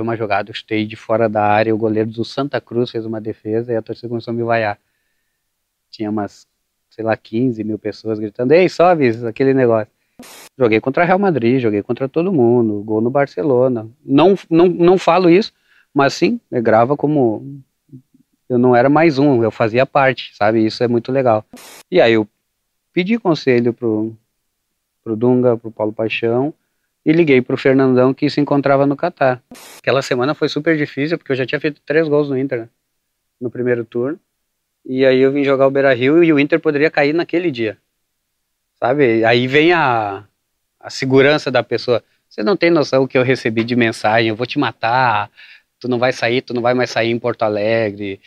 Uma jogada, eu chutei de fora da área, o goleiro do Santa Cruz fez uma defesa e a torcida começou a me vaiar. Tinha umas, sei lá, 15 mil pessoas gritando, ei, sobe, aquele negócio. Joguei contra Real Madrid, joguei contra todo mundo, gol no Barcelona. Não, não, não falo isso, mas sim, eu grava como eu não era mais um, eu fazia parte, sabe? Isso é muito legal. E aí eu pedi conselho pro, pro Dunga, pro Paulo Paixão, e liguei pro Fernandão que se encontrava no Catar. Aquela semana foi super difícil, porque eu já tinha feito três gols no Inter, né? no primeiro turno. E aí eu vim jogar o Beira Rio e o Inter poderia cair naquele dia. Sabe? Aí vem a, a segurança da pessoa. Você não tem noção o que eu recebi de mensagem, eu vou te matar, tu não vai sair, tu não vai mais sair em Porto Alegre.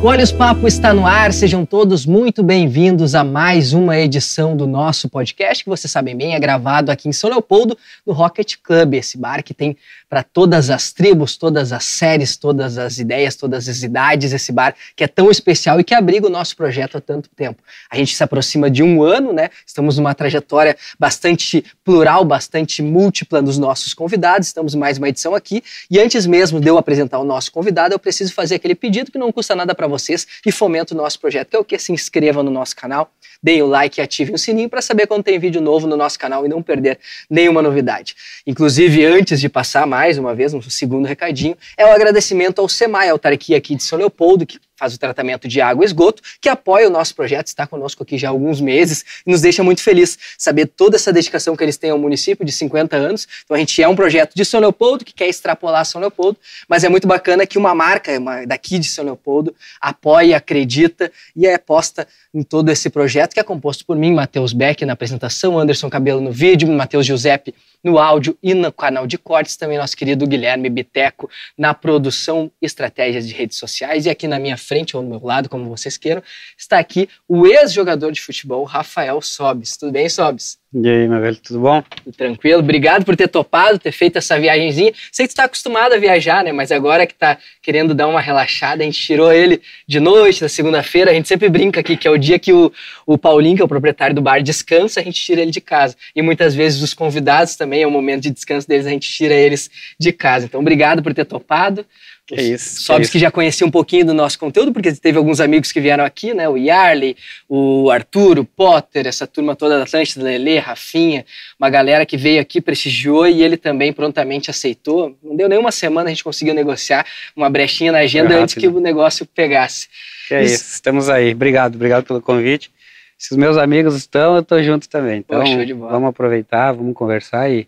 O Olhos Papo está no ar, sejam todos muito bem-vindos a mais uma edição do nosso podcast, que vocês sabem bem, é gravado aqui em São Leopoldo, no Rocket Club, esse bar que tem para todas as tribos, todas as séries, todas as ideias, todas as idades, esse bar que é tão especial e que abriga o nosso projeto há tanto tempo. A gente se aproxima de um ano, né? Estamos numa trajetória bastante plural, bastante múltipla dos nossos convidados, estamos mais uma edição aqui, e antes mesmo de eu apresentar o nosso convidado, eu preciso fazer aquele pedido que não custa nada para vocês e fomenta o nosso projeto, é o que? Se inscrevam no nosso canal, deem o like e ativem o sininho para saber quando tem vídeo novo no nosso canal e não perder nenhuma novidade. Inclusive, antes de passar mais uma vez, um segundo recadinho, é o agradecimento ao SEMAI, autarquia aqui de São Leopoldo, que faz o tratamento de água e esgoto, que apoia o nosso projeto, está conosco aqui já há alguns meses e nos deixa muito feliz saber toda essa dedicação que eles têm ao município de 50 anos. Então a gente é um projeto de São Leopoldo que quer extrapolar São Leopoldo, mas é muito bacana que uma marca uma, daqui de São Leopoldo apoia, acredita e é aposta em todo esse projeto que é composto por mim, Matheus Beck na apresentação, Anderson Cabelo no vídeo, Matheus Giuseppe no áudio e no canal de cortes, também nosso querido Guilherme Biteco na produção estratégias de redes sociais e aqui na minha frente ou no meu lado, como vocês queiram, está aqui o ex-jogador de futebol Rafael Sobes. Tudo bem, Sobes? E aí, meu velho, tudo bom? Tranquilo, obrigado por ter topado, ter feito essa viagemzinha. Sei que tu tá acostumado a viajar, né? Mas agora que tá querendo dar uma relaxada, a gente tirou ele de noite, na segunda-feira. A gente sempre brinca aqui que é o dia que o, o Paulinho, que é o proprietário do bar, descansa, a gente tira ele de casa. E muitas vezes os convidados também, é o momento de descanso deles, a gente tira eles de casa. Então, obrigado por ter topado. Que isso. Sobes que, que já conhecia um pouquinho do nosso conteúdo, porque teve alguns amigos que vieram aqui, né? O Yarley, o Arthur, o Potter, essa turma toda da Atlântida, Lele, Rafinha, uma galera que veio aqui, prestigiou e ele também prontamente aceitou. Não deu nenhuma semana, a gente conseguiu negociar uma brechinha na agenda antes que o negócio pegasse. Que é isso. isso, estamos aí. Obrigado, obrigado pelo convite. Se os meus amigos estão, eu tô junto também. Então, Pô, vamos aproveitar, vamos conversar e,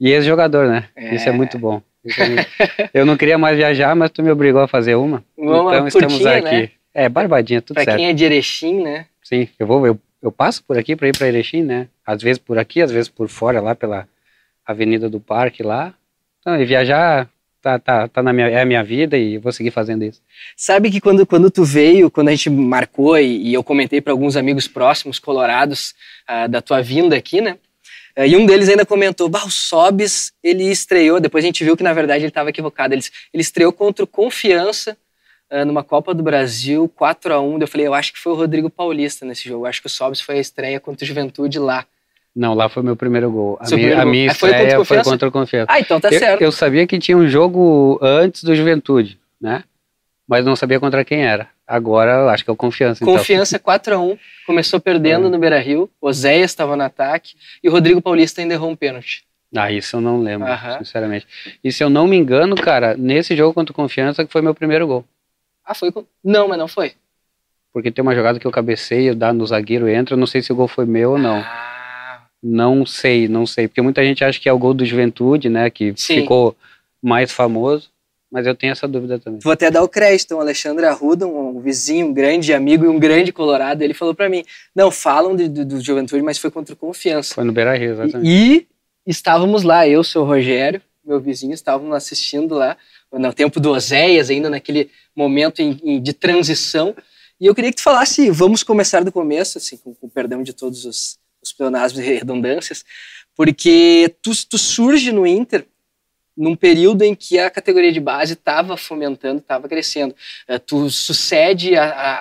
e ex-jogador, né? É... Isso é muito bom. Eu não queria mais viajar, mas tu me obrigou a fazer uma. uma então estamos aqui. Né? É, Barbadinha, tudo pra certo. Pra quem é de Erechim, né? Sim, eu vou, eu, eu passo por aqui para ir para Erechim, né? Às vezes por aqui, às vezes por fora, lá pela Avenida do Parque lá. Então, e viajar tá, tá, tá na minha, é a minha vida e vou seguir fazendo isso. Sabe que quando, quando tu veio, quando a gente marcou e, e eu comentei para alguns amigos próximos, colorados, uh, da tua vinda aqui, né? Uh, e um deles ainda comentou, bah, o Sobis, ele estreou, depois a gente viu que na verdade ele estava equivocado, ele, ele estreou contra o Confiança uh, numa Copa do Brasil, 4 a 1 Eu falei, eu acho que foi o Rodrigo Paulista nesse jogo, eu acho que o Sobis foi a estreia contra o Juventude lá. Não, lá foi meu primeiro gol. A, minha, primeiro a minha estreia foi contra, foi contra o Confiança. Ah, então tá eu, certo. Eu sabia que tinha um jogo antes do Juventude, né? Mas não sabia contra quem era. Agora eu acho que é o Confiança. Confiança então. 4x1, começou perdendo é. no Beira Rio, Oséias estava no ataque e o Rodrigo Paulista ainda errou um pênalti. Ah, isso eu não lembro, sinceramente. E se eu não me engano, cara, nesse jogo contra o Confiança que foi meu primeiro gol. Ah, foi? Não, mas não foi. Porque tem uma jogada que eu cabeceio, dá no zagueiro, entra, eu não sei se o gol foi meu ou não. Ah. Não sei, não sei. Porque muita gente acha que é o gol do Juventude, né? Que Sim. ficou mais famoso. Mas eu tenho essa dúvida também. Vou até dar o crédito. O Alexandre Arruda, um vizinho, um grande amigo e um grande colorado, ele falou para mim: não, falam de, do, do, Juventude, mas foi contra o Confiança. Foi no Beira Rio, exatamente. E, e estávamos lá, eu, seu Rogério, meu vizinho, estávamos assistindo lá, no tempo do Oséias, ainda naquele momento em, em, de transição. E eu queria que tu falasse, vamos começar do começo, assim, com, com perdão de todos os, os pleonasmos e redundâncias, porque tu, tu surge no Inter num período em que a categoria de base estava fomentando, estava crescendo. Uh, tu sucede a, a,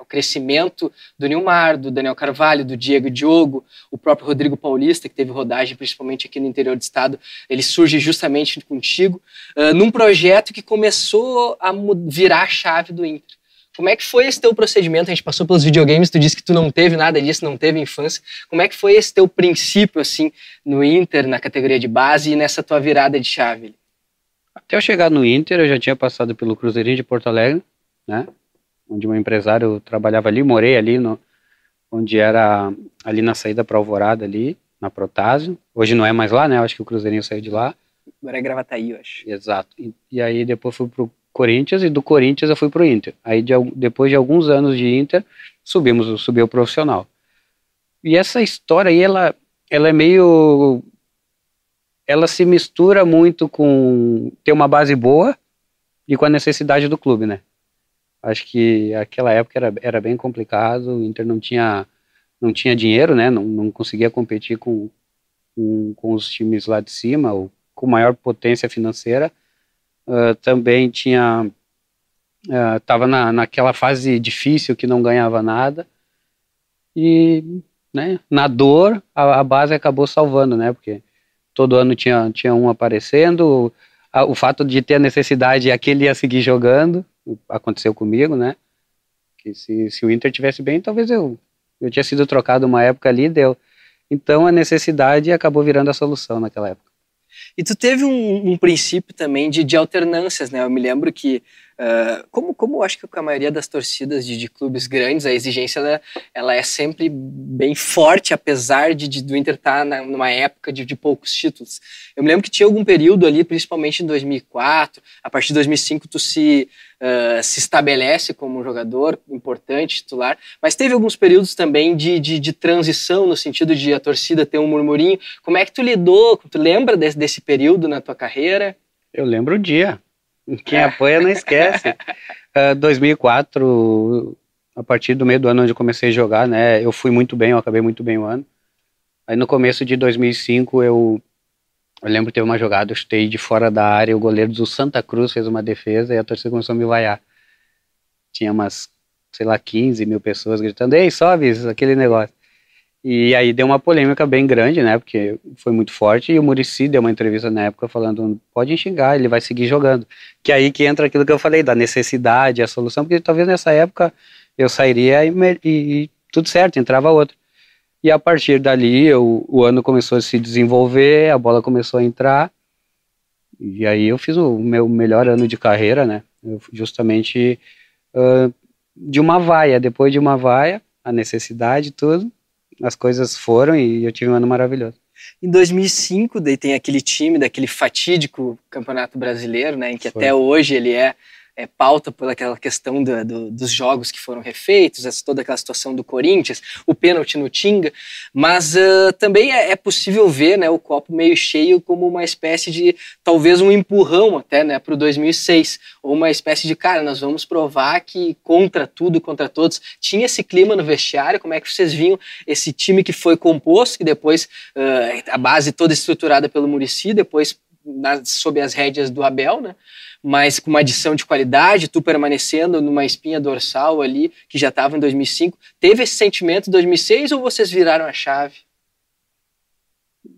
a, crescimento do Nilmar, do Daniel Carvalho, do Diego Diogo, o próprio Rodrigo Paulista, que teve rodagem principalmente aqui no interior do estado, ele surge justamente contigo, uh, num projeto que começou a virar a chave do Inter. Como é que foi esse teu procedimento? A gente passou pelos videogames, tu disse que tu não teve nada disso, não teve infância. Como é que foi esse teu princípio, assim, no Inter, na categoria de base e nessa tua virada de chave? Até eu chegar no Inter, eu já tinha passado pelo Cruzeirinho de Porto Alegre, né? Onde um empresário trabalhava ali, morei ali, no, onde era ali na saída para Alvorada, ali, na Protásio. Hoje não é mais lá, né? Eu acho que o Cruzeirinho saiu de lá. Agora é Gravataí, eu acho. Exato. E, e aí depois fui pro Corinthians e do Corinthians eu fui pro Inter. Aí de, depois de alguns anos de Inter, subimos, subiu o profissional. E essa história aí, ela, ela é meio ela se mistura muito com ter uma base boa e com a necessidade do clube, né? Acho que aquela época era, era bem complicado, o Inter não tinha, não tinha dinheiro, né? Não, não conseguia competir com, com, com os times lá de cima, ou com maior potência financeira. Uh, também tinha estava uh, na, naquela fase difícil que não ganhava nada e né, na dor a, a, base acabou salvando, né? Porque todo ano tinha, tinha um aparecendo. O, o fato de ter a necessidade, aquele ia seguir jogando, aconteceu comigo, né? Que se, se o Inter tivesse bem, talvez eu eu tinha sido trocado uma época ali, deu. Então a necessidade acabou virando a solução naquela época. E tu teve um, um princípio também de, de alternâncias, né? Eu me lembro que Uh, como, como acho que a maioria das torcidas de, de clubes grandes, a exigência ela, ela, é sempre bem forte, apesar de, de do Inter estar tá numa época de, de, poucos títulos. Eu me lembro que tinha algum período ali, principalmente em 2004, a partir de 2005 tu se, uh, se estabelece como um jogador importante, titular, mas teve alguns períodos também de, de, de, transição, no sentido de a torcida ter um murmurinho. Como é que tu lidou, tu lembra desse, desse período na tua carreira? Eu lembro o dia. Quem apoia não esquece. Uh, 2004, a partir do meio do ano onde eu comecei a jogar, né, eu fui muito bem, eu acabei muito bem o ano. Aí no começo de 2005 eu, eu lembro que teve uma jogada, eu chutei de fora da área, o goleiro do Santa Cruz fez uma defesa e a torcida começou a me vaiar. Tinha umas, sei lá, 15 mil pessoas gritando, ei, sobe aquele negócio. E aí deu uma polêmica bem grande, né? Porque foi muito forte. E o Murici deu uma entrevista na época falando: pode xingar, ele vai seguir jogando. Que aí que entra aquilo que eu falei, da necessidade, a solução, porque talvez nessa época eu sairia e, e, e tudo certo, entrava outro. E a partir dali eu, o ano começou a se desenvolver, a bola começou a entrar. E aí eu fiz o meu melhor ano de carreira, né? Eu, justamente uh, de uma vaia, depois de uma vaia, a necessidade, tudo as coisas foram e eu tive um ano maravilhoso. Em 2005, daí tem aquele time daquele fatídico Campeonato Brasileiro, né, em que Foi. até hoje ele é é, pauta por aquela questão do, do, dos jogos que foram refeitos, essa, toda aquela situação do Corinthians, o pênalti no Tinga, mas uh, também é, é, possível ver né, o copo meio cheio como uma espécie de, talvez um empurrão até né, para o 2006, ou uma espécie de, cara, nós vamos provar que contra tudo, contra todos, tinha esse clima no vestiário, como é que vocês viam esse time que foi composto, que depois uh, a base toda estruturada pelo Murici, depois na, sob as rédeas do Abel, né? mas com uma adição de qualidade, tu permanecendo numa espinha dorsal ali, que já estava em 2005. Teve esse sentimento em 2006 ou vocês viraram a chave?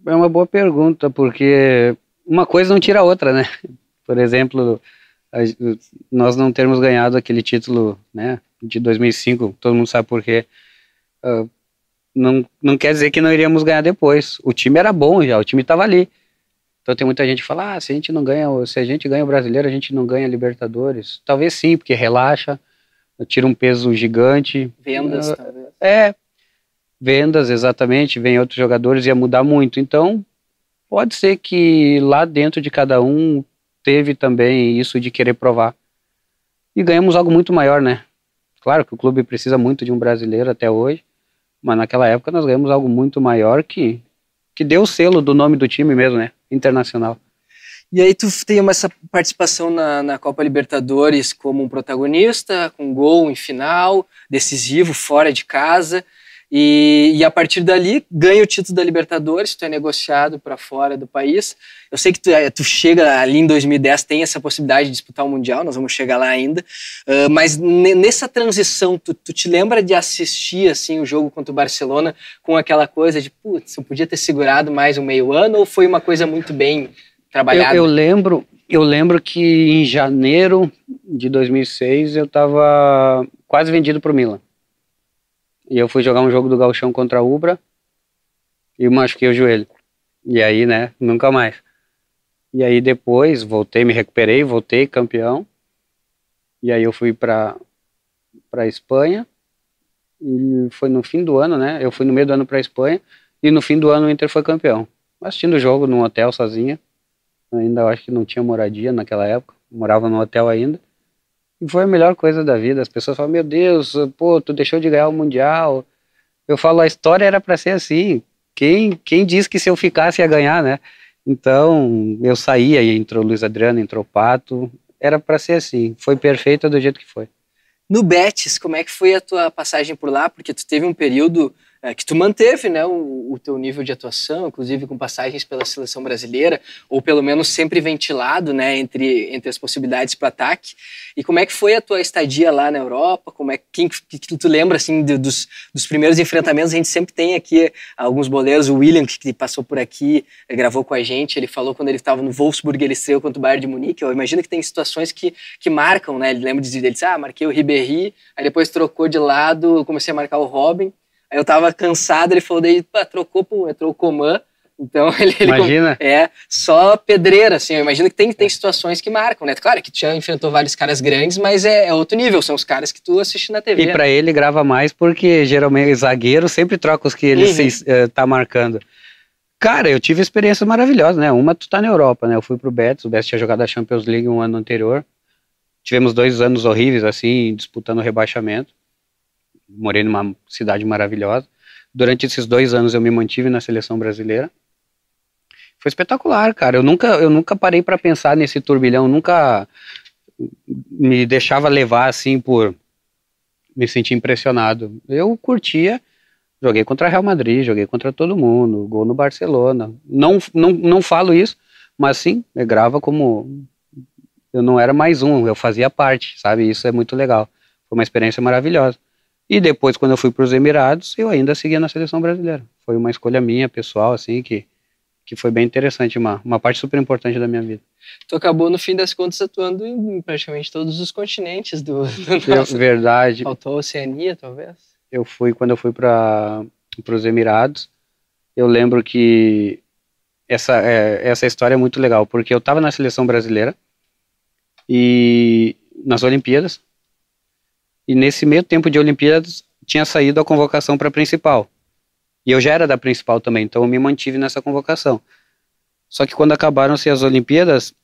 É uma boa pergunta, porque uma coisa não tira a outra, né? Por exemplo, nós não termos ganhado aquele título né, de 2005, todo mundo sabe por quê. Uh, não, não quer dizer que não iríamos ganhar depois. O time era bom já, o time estava ali. Então tem muita gente que fala, ah, se a gente não ganha, se a gente ganha o brasileiro, a gente não ganha Libertadores. Talvez sim, porque relaxa, tira um peso gigante. Vendas, uh, talvez. É, vendas, exatamente, vem outros jogadores, ia mudar muito. Então, pode ser que lá dentro de cada um teve também isso de querer provar. E ganhamos algo muito maior, né? Claro que o clube precisa muito de um brasileiro até hoje, mas naquela época nós ganhamos algo muito maior que, que deu o selo do nome do time mesmo, né? internacional. E aí tu tem uma, essa participação na, na Copa Libertadores como um protagonista, com gol em final, decisivo, fora de casa. E, e, a partir dali ganha o título da Libertadores, tu é negociado para fora do país. Eu sei que tu, é, tu, chega ali em 2010, tem essa possibilidade de disputar o Mundial, nós vamos chegar lá ainda. Uh, mas nessa transição, tu, tu, te lembra de assistir assim o jogo contra o Barcelona com aquela coisa de, putz, eu podia ter segurado mais um meio ano ou foi uma coisa muito bem trabalhada? Eu, eu lembro, eu lembro que em janeiro de 2006 eu estava quase vendido para o Milan. E eu fui jogar um jogo do Galchão contra a Ubra e machuquei o joelho. E aí, né, nunca mais. E aí depois voltei, me recuperei, voltei campeão. E aí eu fui para para Espanha. E foi no fim do ano, né? Eu fui no meio do ano para Espanha e no fim do ano o Inter foi campeão. Assistindo o jogo num hotel sozinha. Ainda acho que não tinha moradia naquela época, morava no hotel ainda. E foi a melhor coisa da vida. As pessoas falam: Meu Deus, pô, tu deixou de ganhar o Mundial. Eu falo: A história era para ser assim. Quem, quem disse que se eu ficasse ia ganhar, né? Então eu saí, aí entrou Luiz Adriano, entrou Pato. Era para ser assim. Foi perfeito do jeito que foi. No Betis, como é que foi a tua passagem por lá? Porque tu teve um período é, que tu manteve né, o, o, teu nível de atuação, inclusive com passagens pela seleção brasileira, ou pelo menos sempre ventilado né, entre, entre as possibilidades para ataque. E como é que foi a tua estadia lá na Europa? Como é que, que tu lembra assim de, dos, dos primeiros enfrentamentos? A gente sempre tem aqui alguns boleiros, o William que, passou por aqui, gravou com a gente, ele falou quando ele estava no Wolfsburg, ele estreou contra o Bayern de Munique. Eu imagino que tem situações que, que marcam, né? Ele lembra de ele disse, ah, marquei o Ribéry, aí depois trocou de lado, comecei a marcar o Robin. Aí eu tava cansado, ele falou, daí, pá, trocou pro, entrou o Coman. Então ele, ele Imagina. é só pedreira, assim. Eu imagino que tem, tem situações que marcam, né? Claro que tu já enfrentou vários caras grandes, mas é, é outro nível, são os caras que tu assiste na TV. E para ele grava mais porque geralmente zagueiro sempre troca os que ele uhum. se, uh, tá marcando. Cara, eu tive experiência maravilhosa, né? Uma, tu tá na Europa, né? Eu fui pro Betis, o Betis tinha jogado a Champions League um ano anterior. Tivemos dois anos horríveis, assim, disputando o rebaixamento morei numa cidade maravilhosa. Durante esses dois anos eu me mantive na seleção brasileira. Foi espetacular, cara. Eu nunca, eu nunca parei para pensar nesse turbilhão, nunca me deixava levar assim por me sentir impressionado. Eu curtia, joguei contra Real Madrid, joguei contra todo mundo, gol no Barcelona. Não, não, não falo isso, mas sim, me grava como eu não era mais um, eu fazia parte, sabe? Isso é muito legal. Foi uma experiência maravilhosa. E depois, quando eu fui para os Emirados, eu ainda seguia na seleção brasileira. Foi uma escolha minha, pessoal, assim, que, que foi bem interessante, uma, uma parte super importante da minha vida. Tu acabou, no fim das contas, atuando em praticamente todos os continentes do, do nosso... Verdade. Faltou a Oceania, talvez? Eu fui, quando eu fui para os Emirados, eu lembro que essa, é, essa história é muito legal, porque eu estava na seleção brasileira e nas Olimpíadas, e nesse meio tempo de Olimpíadas tinha saído a convocação para a principal. E eu já era da principal também, então eu me mantive nessa convocação. Só que quando acabaram-se as Olimpíadas,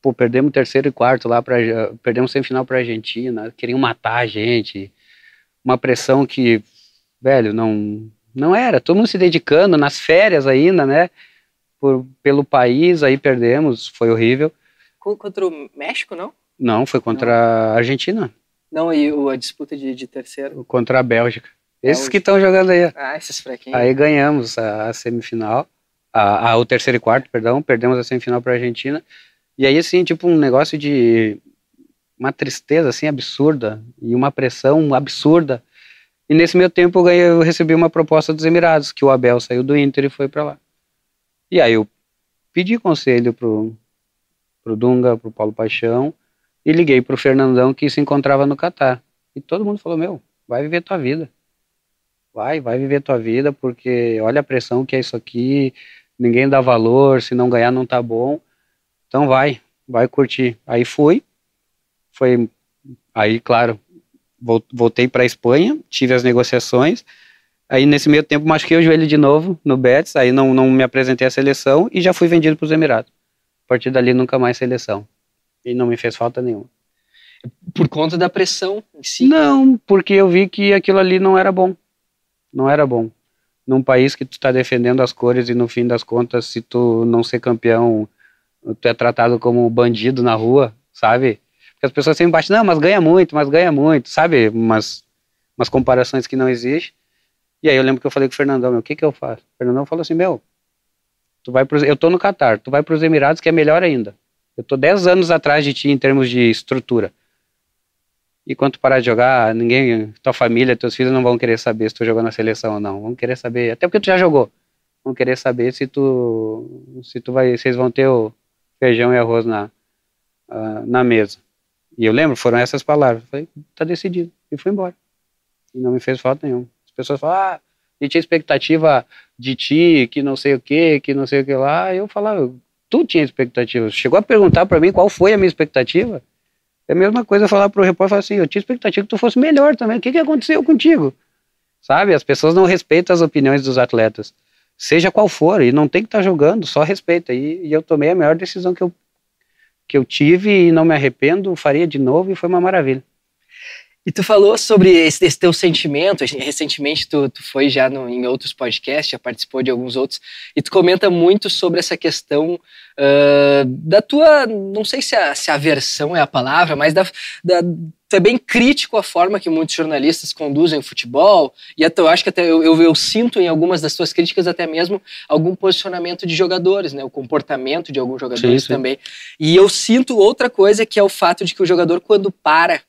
pô, perdemos terceiro e quarto lá, pra, perdemos semifinal para Argentina, queriam matar a gente. Uma pressão que, velho, não, não era. Todo mundo se dedicando, nas férias ainda, né? Por, pelo país, aí perdemos, foi horrível. Contra o México, não? Não, foi contra não. a Argentina. Não, e a disputa de, de terceiro? Contra a Bélgica. Esses Bélgica. que estão jogando aí. Ah, esses fraquinhos. Aí ganhamos a, a semifinal, a, a, o terceiro e quarto, perdão, perdemos a semifinal para a Argentina. E aí, assim, tipo, um negócio de uma tristeza, assim, absurda, e uma pressão absurda. E nesse meio tempo eu, ganhei, eu recebi uma proposta dos Emirados, que o Abel saiu do Inter e foi para lá. E aí eu pedi conselho pro, pro Dunga, pro Paulo Paixão, e liguei para o Fernandão que se encontrava no Catar. E todo mundo falou: Meu, vai viver tua vida. Vai, vai viver tua vida, porque olha a pressão que é isso aqui, ninguém dá valor, se não ganhar não tá bom. Então vai, vai curtir. Aí fui, foi, aí claro, voltei para Espanha, tive as negociações, aí nesse meio tempo machuquei o joelho de novo no Betis, aí não, não me apresentei à seleção e já fui vendido para os Emirados. A partir dali nunca mais seleção e não me fez falta nenhuma. Por conta da pressão em si? Não, porque eu vi que aquilo ali não era bom. Não era bom. Num país que tu está defendendo as cores e no fim das contas, se tu não ser campeão, tu é tratado como bandido na rua, sabe? Porque as pessoas sempre batem, não, mas ganha muito, mas ganha muito, sabe? Umas, umas comparações que não existem. E aí eu lembro que eu falei com o Fernandão, meu, o que que eu faço? O Fernandão falou assim, meu, tu vai pros, eu tô no Catar, tu vai para os Emirados que é melhor ainda. Eu tô 10 anos atrás de ti em termos de estrutura. E quando parar de jogar, ninguém, tua família, teus filhos não vão querer saber se tu jogou na seleção ou não. Vão querer saber, até porque tu já jogou. Vão querer saber se tu, se tu vai, vocês vão ter o feijão e arroz na, uh, na mesa. E eu lembro, foram essas palavras. Eu falei, tá decidido. E fui embora. E não me fez falta nenhuma. As pessoas falam, ah, e tinha expectativa de ti, que não sei o que, que não sei o que lá. Eu falava, tu tinha expectativa. Chegou a perguntar para mim qual foi a minha expectativa. É a mesma coisa falar pro repórter falar assim, eu tinha expectativa que tu fosse melhor também. O que, que aconteceu contigo? Sabe? As pessoas não respeitam as opiniões dos atletas. Seja qual for, e não tem que estar tá jogando, só respeita. E, e, eu tomei a melhor decisão que eu, que eu tive e não me arrependo, faria de novo e foi uma maravilha. E tu falou sobre esse, esse teu sentimento, recentemente tu, tu foi já no, em outros podcasts, já participou de alguns outros, e tu comenta muito sobre essa questão uh, da tua, não sei se a, se a aversão é a palavra, mas da, da, tu é bem crítico à forma que muitos jornalistas conduzem o futebol, e até, eu acho que até eu, eu, eu, sinto em algumas das tuas críticas até mesmo algum posicionamento de jogadores, né, o comportamento de alguns jogadores sim, sim. também. E eu sinto outra coisa que é o fato de que o jogador quando para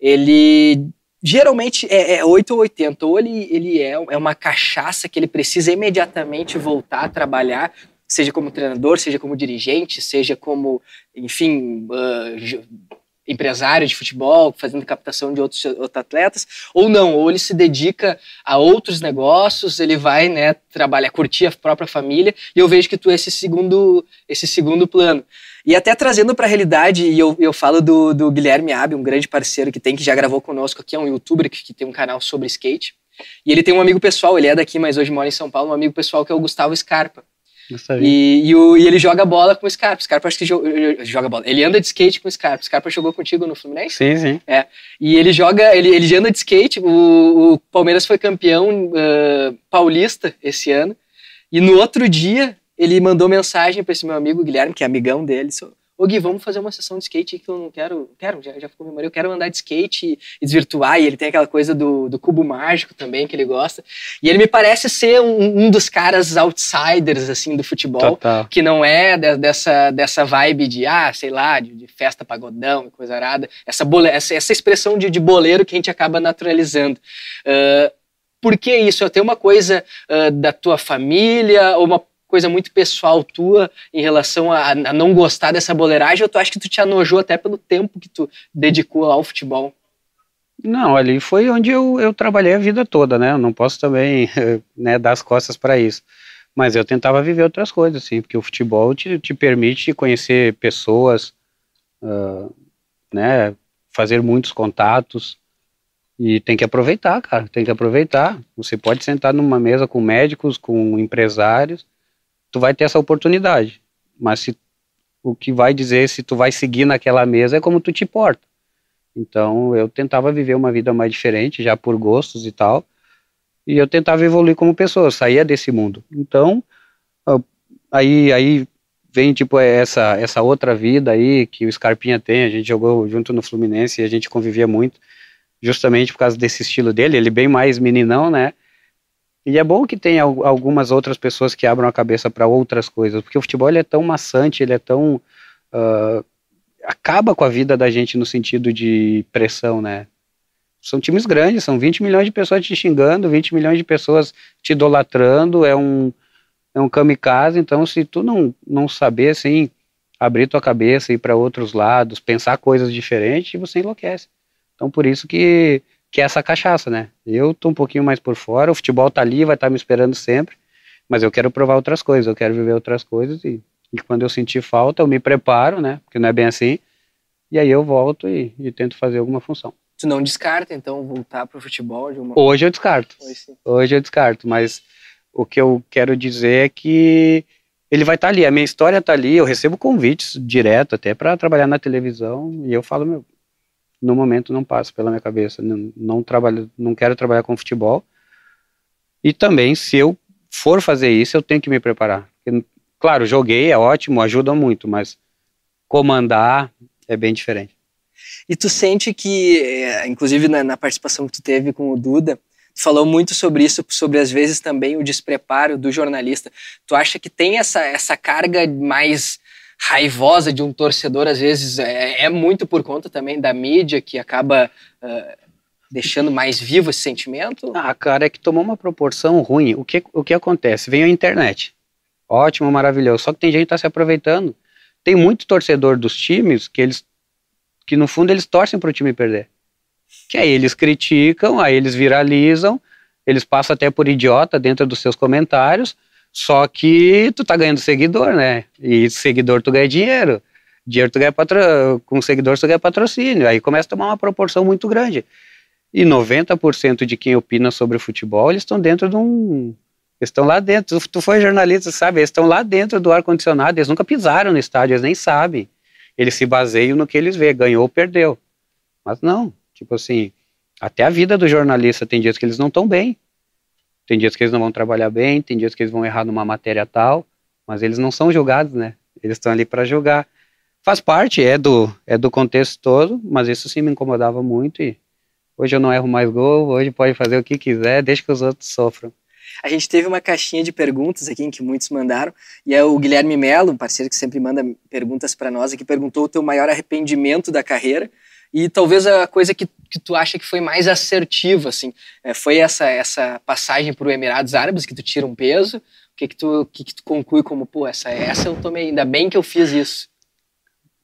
ele geralmente é, é 8 ou 80. Ou ele, ele é, é uma cachaça que ele precisa imediatamente voltar a trabalhar, seja como treinador, seja como dirigente, seja como, enfim, uh, empresário de futebol, fazendo captação de outros, outros atletas, ou não, ou ele se dedica a outros negócios, ele vai, né, trabalhar, curtir a própria família, e eu vejo que tu é esse segundo, esse segundo plano. E até trazendo para a realidade, e eu, eu falo do, do Guilherme Abe, um grande parceiro que tem, que já gravou conosco aqui, é um youtuber que, que tem um canal sobre skate. E ele tem um amigo pessoal, ele é daqui, mas hoje mora em São Paulo, um amigo pessoal que é o Gustavo Scarpa. E, e, o, e, ele joga bola com o Scarpa. Scarpa acho que joga, joga bola. Ele anda de skate com o Scarpa. O Scarpa jogou contigo no Fluminense? Sim, sim. É. E ele joga, ele, ele anda de skate. O, o Palmeiras foi campeão uh, paulista esse ano. E no outro dia, ele mandou mensagem para esse meu amigo Guilherme, que é amigão dele, Ô Gui, vamos fazer uma sessão de skate que eu não quero. Quero, já, já ficou memória. Eu quero andar de skate e, desvirtuar. E ele tem aquela coisa do, do cubo mágico também que ele gosta. E ele me parece ser um, um dos caras outsiders, assim, do futebol. Total. Que não é de, dessa, dessa vibe de, ah, sei lá, de, de festa pagodão e coisa arada. Essa, bole, essa, essa expressão de, de boleiro que a gente acaba naturalizando. Uh, por que isso? Tem uma coisa uh, da tua família, ou uma coisa muito pessoal tua em relação a, a, não gostar dessa boleiragem, ou tu acha que tu te anojou até pelo tempo que tu dedicou ao futebol? Não, ali foi onde eu, eu trabalhei a vida toda, né? Eu não posso também né, dar as costas para isso. Mas eu tentava viver outras coisas, assim, porque o futebol te, te permite conhecer pessoas, uh, né? Fazer muitos contatos. E tem que aproveitar, cara, tem que aproveitar. Você pode sentar numa mesa com médicos, com empresários, tu vai ter essa oportunidade. Mas se o que vai dizer se tu vai seguir naquela mesa é como tu te porta. Então eu tentava viver uma vida mais diferente, já por gostos e tal, e eu tentava evoluir como pessoa, saía desse mundo. Então aí aí vem tipo essa essa outra vida aí que o Scarpinha tem, a gente jogou junto no Fluminense e a gente convivia muito, justamente por causa desse estilo dele, ele bem mais meninão, né? E é bom que tenha algumas outras pessoas que abram a cabeça para outras coisas, porque o futebol ele é tão maçante, ele é tão. Uh, acaba com a vida da gente no sentido de pressão, né? São times grandes, são 20 milhões de pessoas te xingando, 20 milhões de pessoas te idolatrando, é um, é um kamikaze, então se tu não, não saber, assim, abrir tua cabeça, ir para outros lados, pensar coisas diferentes, você enlouquece. Então por isso que que é essa cachaça, né? Eu tô um pouquinho mais por fora, o futebol tá ali, vai estar tá me esperando sempre, mas eu quero provar outras coisas, eu quero viver outras coisas e, e, quando eu sentir falta, eu me preparo, né? Porque não é bem assim, e aí eu volto e, e tento fazer alguma função. Tu não descarta, então, voltar pro futebol? De uma... Hoje eu descarto. Hoje, Hoje eu descarto, mas o que eu quero dizer é que ele vai estar tá ali, a minha história está ali, eu recebo convites direto até para trabalhar na televisão e eu falo, meu, no momento não passa pela minha cabeça. Não, não trabalho, não quero trabalhar com futebol. E também, se eu for fazer isso, eu tenho que me preparar. Porque, claro, joguei, é ótimo, ajuda muito, mas comandar é bem diferente. E tu sente que, é, inclusive na, na participação que tu teve com o Duda, falou muito sobre isso, sobre às vezes também o despreparo do jornalista. Tu acha que tem essa, essa carga mais raivosa de um torcedor, às vezes, é, é muito por conta também da mídia que acaba uh, deixando mais vivo esse sentimento? Ah, cara, é que tomou uma proporção ruim. O que, o que acontece? Vem a internet. Ótimo, maravilhoso. Só que tem gente que está se aproveitando. Tem muito torcedor dos times que eles que no fundo eles torcem para o time perder. Que aí eles criticam, aí eles viralizam, eles passam até por idiota dentro dos seus comentários, só que tu tá ganhando seguidor, né? E seguidor tu ganha dinheiro. Dinheiro tu ganha patro... com seguidor tu ganha patrocínio. Aí começa a tomar uma proporção muito grande. E 90% de quem opina sobre o futebol, eles estão dentro de um. Eles estão lá dentro. Tu, foi jornalista, sabe? Eles estão lá dentro do ar-condicionado, eles nunca pisaram no estádio, eles nem sabem. Eles se baseiam no que eles vê, ganhou ou perdeu. Mas não, tipo assim, até a vida do jornalista tem dias que eles não estão bem. Tem dias que eles não vão trabalhar bem, tem dias que eles vão errar numa matéria tal, mas eles não são julgados, né? Eles estão ali para julgar. Faz parte, é do, é do contexto todo, mas isso sim me incomodava muito e Hoje eu não erro mais gol, hoje pode fazer o que quiser, deixa que os outros sofram. A gente teve uma caixinha de perguntas aqui em que muitos mandaram, e é o Guilherme Melo, um parceiro que sempre manda perguntas para nós, que perguntou o teu maior arrependimento da carreira e talvez a coisa que, que tu acha que foi mais assertiva, assim, é, foi essa essa passagem para o Emirados Árabes, que tu tira um peso, o que que tu, que que tu conclui como, pô, essa, essa eu tomei, ainda bem que eu fiz isso?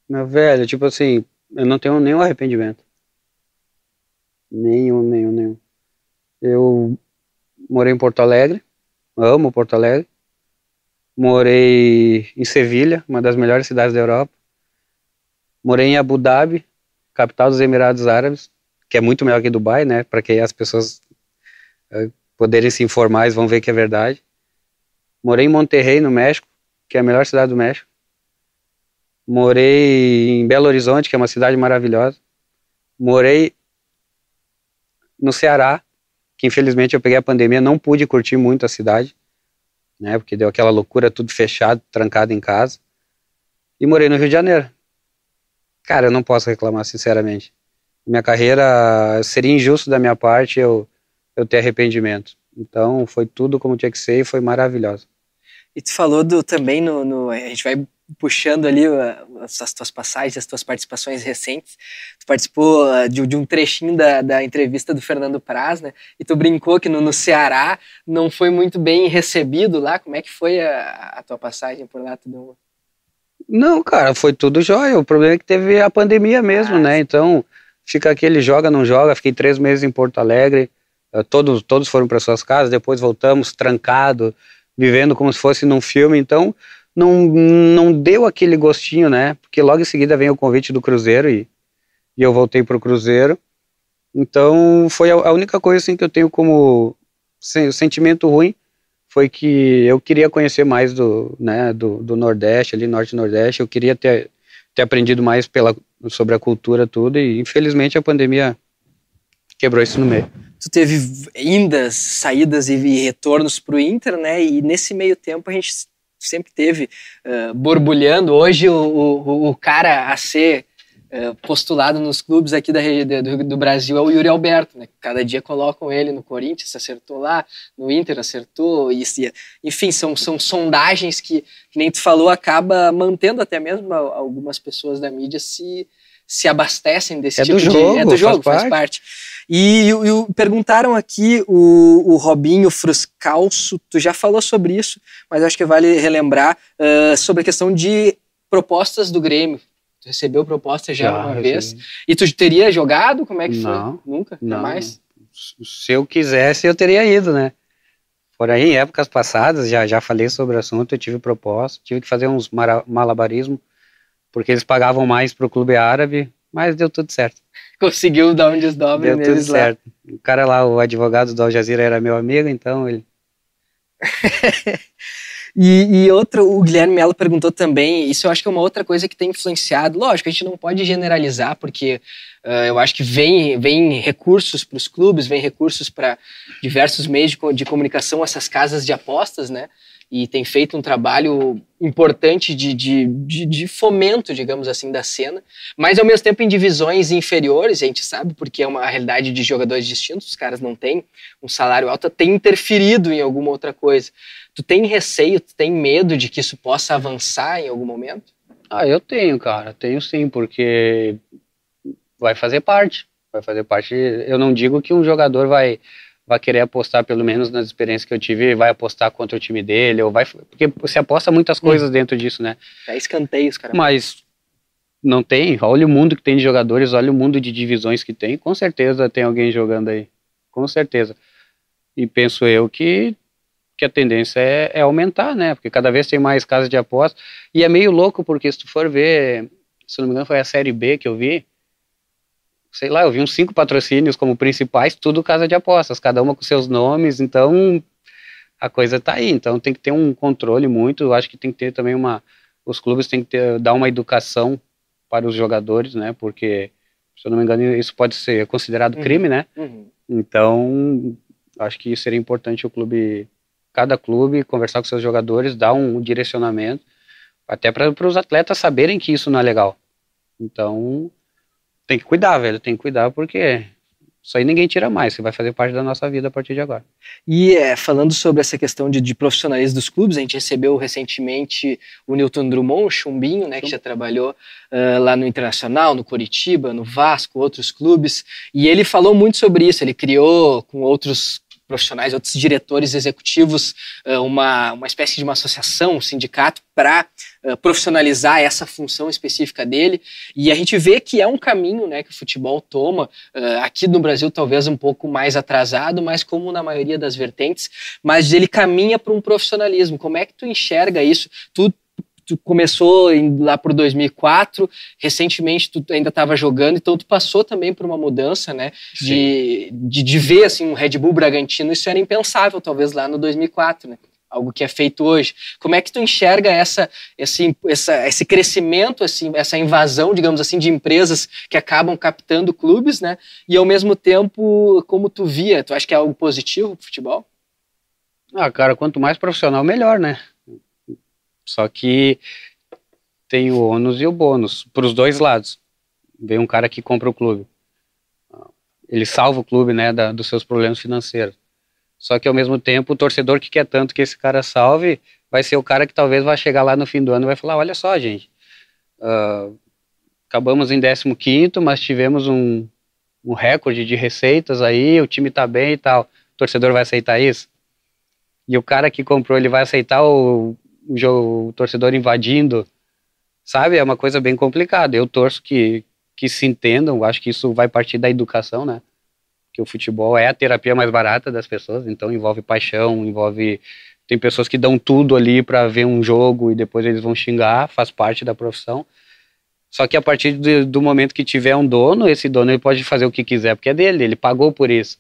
Meu velho, tipo assim, eu não tenho nenhum arrependimento. Nenhum, nenhum, nenhum. Eu morei em Porto Alegre, amo Porto Alegre. Morei em Sevilha, uma das melhores cidades da Europa. Morei em Abu Dhabi, capital dos Emirados Árabes, que é muito melhor que Dubai, né? Para que as pessoas uh, poderem se informar, vão ver que é verdade. Morei em Monterrey, no México, que é a melhor cidade do México. Morei em Belo Horizonte, que é uma cidade maravilhosa. Morei no Ceará, que infelizmente eu peguei a pandemia, não pude curtir muito a cidade, né, porque deu aquela loucura, tudo fechado, trancado em casa. E morei no Rio de Janeiro. Cara, eu não posso reclamar, sinceramente. Minha carreira seria injusto da minha parte eu, eu ter arrependimento. Então foi tudo como tinha que ser e foi maravilhoso. E tu falou do, também no, no, A gente vai puxando ali as, as tuas passagens, as tuas participações recentes. Tu participou uh, de, de, um trechinho da, da entrevista do Fernando Praz, né? E tu brincou que no, no Ceará não foi muito bem recebido lá. Como é que foi a, a tua passagem por lá? Tudo... Não, cara, foi tudo jóia. O problema é que teve a pandemia mesmo, ah, né? Então fica aquele joga, não joga. Fiquei três meses em Porto Alegre. Uh, todos, todos foram para suas casas. Depois voltamos trancado, vivendo como se fosse num filme. Então não, não deu aquele gostinho, né? Porque logo em seguida vem o convite do Cruzeiro e, e eu voltei para o Cruzeiro. Então foi a, a, única coisa assim que eu tenho como sentimento ruim foi que eu queria conhecer mais do, né, do, do Nordeste, ali Norte Nordeste. Eu queria ter, ter aprendido mais pela, sobre a cultura tudo e infelizmente a pandemia quebrou isso no meio. Tu teve indas, saídas e retornos para o Inter, né? E nesse meio tempo a gente sempre teve uh, borbulhando. Hoje o, o, o, cara a ser postulado nos clubes aqui da, do, do, Brasil é o Yuri Alberto, né? Cada dia colocam ele no Corinthians, acertou lá, no Inter acertou, e, enfim, são, são sondagens que, que nem tu falou, acaba mantendo até mesmo algumas pessoas da mídia se, se abastecem desse é tipo do jogo, de... É do jogo, faz, faz parte. parte. E, e, perguntaram aqui o, o Robinho Fruscalço, tu já falou sobre isso, mas acho que vale relembrar uh, sobre a questão de propostas do Grêmio. Tu recebeu proposta já, já uma recebi. vez? E tu teria jogado? Como é que não, foi? Nunca? Não. mais? Se eu quisesse, eu teria ido, né? Por aí, em épocas passadas, já, já falei sobre o assunto, eu tive proposta, tive que fazer uns malabarismo, porque eles pagavam mais para o clube árabe, mas deu tudo certo. conseguiu dar um desdobre Deu neles tudo lá. certo. O cara lá, o advogado do Al Jazeera era meu amigo, então ele... e, e outro, o Guilherme Melo perguntou também, isso eu acho que é uma outra coisa que tem influenciado. Lógico, a gente não pode generalizar, porque uh, eu acho que vem, vem recursos para os clubes, vem recursos para diversos meios de, de comunicação, essas casas de apostas, né? e tem feito um trabalho importante de, de, de, de, fomento, digamos assim, da cena, mas ao mesmo tempo em divisões inferiores, a gente sabe, porque é uma realidade de jogadores distintos, os caras não têm um salário alto, tem interferido em alguma outra coisa. Tu tem receio, tu tem medo de que isso possa avançar em algum momento? Ah, eu tenho, cara, tenho sim, porque vai fazer parte, vai fazer parte. Eu não digo que um jogador vai vai querer apostar, pelo menos nas experiências que eu tive, vai apostar contra o time dele, ou vai. Porque você aposta muitas coisas hum. dentro disso, né? É escanteios, cara. Mas não tem. Olha o mundo que tem de jogadores, olha o mundo de divisões que tem. Com certeza tem alguém jogando aí. Com certeza. E penso eu que, que a tendência é, é aumentar, né? Porque cada vez tem mais casas de aposta. E é meio louco, porque se tu for ver, se não me engano, foi a série B que eu vi sei lá, eu vi uns cinco patrocínios como principais, tudo casa de apostas, cada uma com seus nomes, então a coisa tá aí, então tem que ter um controle muito, eu acho que tem que ter também uma, os clubes têm que ter, dar uma educação para os jogadores, né, porque, se eu não me engano, isso pode ser considerado uhum. crime, né, uhum. então acho que seria importante o clube, cada clube, conversar com seus jogadores, dar um direcionamento, até para os atletas saberem que isso não é legal, então tem que cuidar, velho. Tem que cuidar porque isso aí ninguém tira mais, você vai fazer parte da nossa vida a partir de agora. E é, falando sobre essa questão de, de profissionalismo dos clubes, a gente recebeu recentemente o Newton Drummond, o Chumbinho, né, que já trabalhou uh, lá no Internacional, no Coritiba, no Vasco, outros clubes, e ele falou muito sobre isso, ele criou com outros profissionais, outros diretores executivos, uma, uma espécie de uma associação, um sindicato, para profissionalizar essa função específica dele. E a gente vê que é um caminho né, que o futebol toma, aqui no Brasil talvez um pouco mais atrasado, mas como na maioria das vertentes, mas ele caminha para um profissionalismo. Como é que tu enxerga isso? Tu tu começou em, lá por 2004, recentemente tu ainda estava jogando, então tu passou também por uma mudança, né, de, de, de, ver assim um Red Bull Bragantino, isso era impensável talvez lá no 2004, né? Algo que é feito hoje. Como é que tu enxerga essa, esse, essa, esse crescimento, assim, essa invasão, digamos assim, de empresas que acabam captando clubes, né? E ao mesmo tempo, como tu via? Tu acha que é algo positivo pro futebol? Ah, cara, quanto mais profissional, melhor, né? Só que tem o ônus e o bônus para os dois lados. Vem um cara que compra o clube. Ele salva o clube, né, da, dos seus problemas financeiros. Só que ao mesmo tempo, o torcedor que quer tanto que esse cara salve, vai ser o cara que talvez vai chegar lá no fim do ano e vai falar: olha só, gente, uh, acabamos em 15, mas tivemos um, um recorde de receitas aí, o time tá bem e tal. O torcedor vai aceitar isso? E o cara que comprou, ele vai aceitar o, o, torcedor invadindo, sabe? É uma coisa bem complicada. Eu torço que, que se entendam, acho que isso vai partir da educação, né? Que o futebol é a terapia mais barata das pessoas, então envolve paixão, envolve. Tem pessoas que dão tudo ali para ver um jogo e depois eles vão xingar, faz parte da profissão. Só que a partir do, do momento que tiver um dono, esse dono ele pode fazer o que quiser, porque é dele, ele pagou por isso.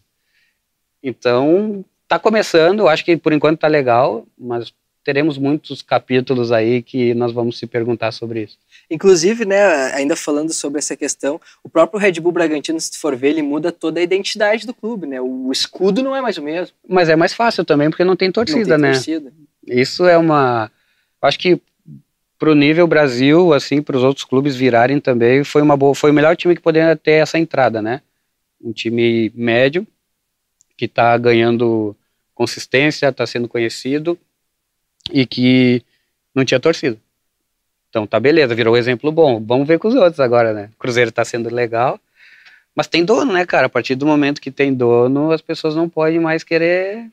Então, tá começando, acho que por enquanto tá legal, mas teremos muitos capítulos aí que nós vamos se perguntar sobre isso. Inclusive, né, ainda falando sobre essa questão, o próprio Red Bull Bragantino, se for ver, ele muda toda a identidade do clube, né? O escudo não é mais o mesmo. Mas é mais fácil também, porque não tem torcida, não tem né? Torcida. Isso é uma. Acho que para o nível Brasil, assim, para os outros clubes virarem também, foi uma boa, foi o melhor time que poderia ter essa entrada, né? Um time médio que está ganhando consistência, está sendo conhecido e que não tinha torcida. Então tá beleza, virou um exemplo bom. Vamos ver com os outros agora, né? O Cruzeiro tá sendo legal, mas tem dono, né, cara? A partir do momento que tem dono, as pessoas não podem mais querer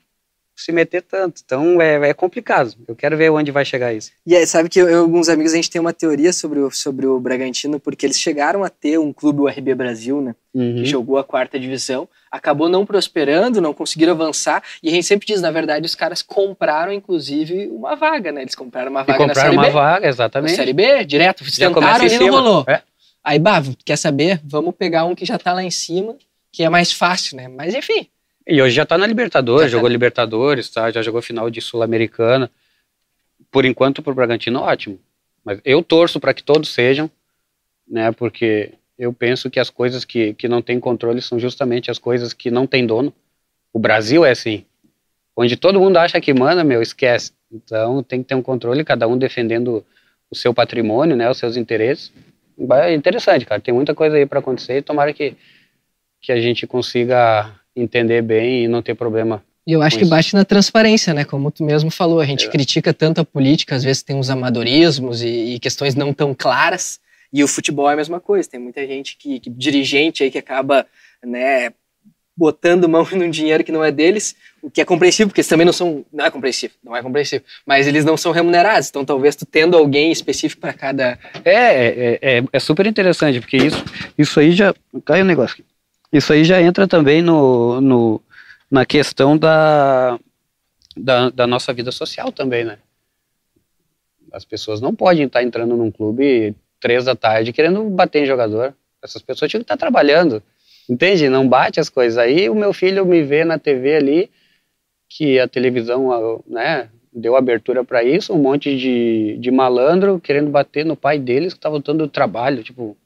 se meter tanto. Então é, é complicado. Eu quero ver onde vai chegar isso. E aí, sabe que eu, eu, alguns amigos a gente tem uma teoria sobre o, sobre o Bragantino, porque eles chegaram a ter um clube, o RB Brasil, né? Uhum. Que jogou a quarta divisão, acabou não prosperando, não conseguiram avançar. E a gente sempre diz, na verdade, os caras compraram, inclusive, uma vaga, né? Eles compraram uma vaga e compraram na Série uma B. vaga, exatamente. Na Série B, direto. Já tentaram e não rolou. É. Aí, bah, quer saber? Vamos pegar um que já tá lá em cima, que é mais fácil, né? Mas enfim, e hoje já tá na Libertadores, jogou Libertadores, tá? Já jogou final de Sul-Americana. Por enquanto, pro Bragantino, ótimo. Mas eu torço para que todos sejam, né? Porque eu penso que as coisas que, que não têm controle são justamente as coisas que não têm dono. O Brasil é assim. Onde todo mundo acha que manda, meu, esquece. Então tem que ter um controle, cada um defendendo o seu patrimônio, né, os seus interesses. É interessante, cara. Tem muita coisa aí para acontecer e tomara que, que a gente consiga entender bem e não ter problema. E eu acho que bate na transparência, né? Como tu mesmo falou, a gente é. critica tanto a política, às vezes tem uns amadorismos e, e, questões não tão claras. E o futebol é a mesma coisa. Tem muita gente que, que dirigente aí que acaba, né, botando mão num dinheiro que não é deles, o que é compreensível, porque eles também não são, não é compreensível, não é compreensível, mas eles não são remunerados, então talvez tu tendo alguém específico para cada... É, é, é, é, super interessante, porque isso, isso aí já, cai o um negócio aqui, isso aí já entra também no, no, na questão da, da, da nossa vida social também, né? As pessoas não podem estar entrando num clube três da tarde querendo bater em jogador, essas pessoas tinham que estar trabalhando, Entende? Não bate as coisas. Aí o meu filho me vê na TV ali, que a televisão né, deu abertura para isso, um monte de, de malandro querendo bater no pai deles que estava dando trabalho. Tipo,